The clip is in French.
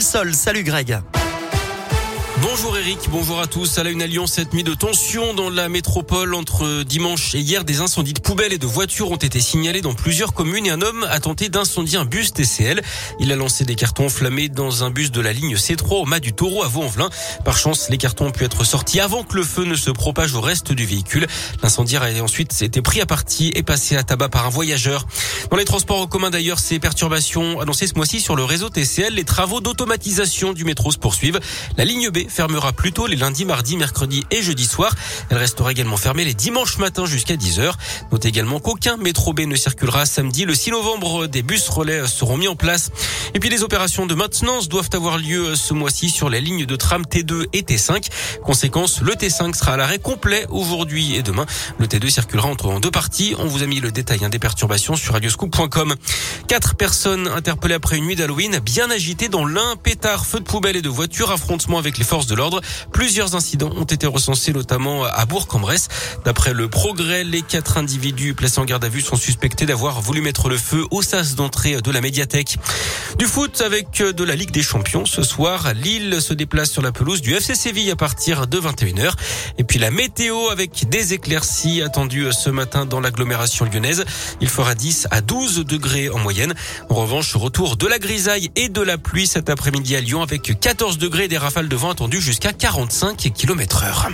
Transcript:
sol. Salut Greg. Bonjour Eric, bonjour à tous. À la une Lyon, cette nuit de tension dans la métropole entre dimanche et hier, des incendies de poubelles et de voitures ont été signalés dans plusieurs communes et un homme a tenté d'incendier un bus TCL. Il a lancé des cartons enflammés dans un bus de la ligne C3 au mât du taureau à Vaux-en-Velin. Par chance, les cartons ont pu être sortis avant que le feu ne se propage au reste du véhicule. L'incendiaire a ensuite été pris à partie et passé à tabac par un voyageur. Dans les transports en commun d'ailleurs, ces perturbations annoncées ce mois-ci sur le réseau TCL, les travaux d'automatisation du métro se poursuivent. La ligne B fermera plutôt les lundis, mardis, mercredis et jeudi soir. Elle restera également fermée les dimanches matins jusqu'à 10h. Notez également qu'aucun métro B ne circulera samedi. Le 6 novembre, des bus relais seront mis en place. Et puis les opérations de maintenance doivent avoir lieu ce mois-ci sur les lignes de tram T2 et T5. Conséquence, le T5 sera à l'arrêt complet aujourd'hui et demain. Le T2 circulera entre en deux parties. On vous a mis le détail hein, des perturbations sur radioscoop.com. Quatre personnes interpellées après une nuit d'Halloween bien agitée dans l'un. Pétard, feu de poubelle et de voiture, affrontement avec les forces de l'ordre. Plusieurs incidents ont été recensés, notamment à Bourg-en-Bresse. D'après le progrès, les quatre individus placés en garde à vue sont suspectés d'avoir voulu mettre le feu au sas d'entrée de la médiathèque. Du foot avec de la Ligue des Champions. Ce soir, Lille se déplace sur la pelouse du FC Séville à partir de 21h. Et puis la météo avec des éclaircies attendues ce matin dans l'agglomération lyonnaise. Il fera 10 à 12 degrés en moyenne. En revanche, retour de la grisaille et de la pluie cet après-midi à Lyon avec 14 degrés des rafales de vent attendues jusqu'à 45 km heure.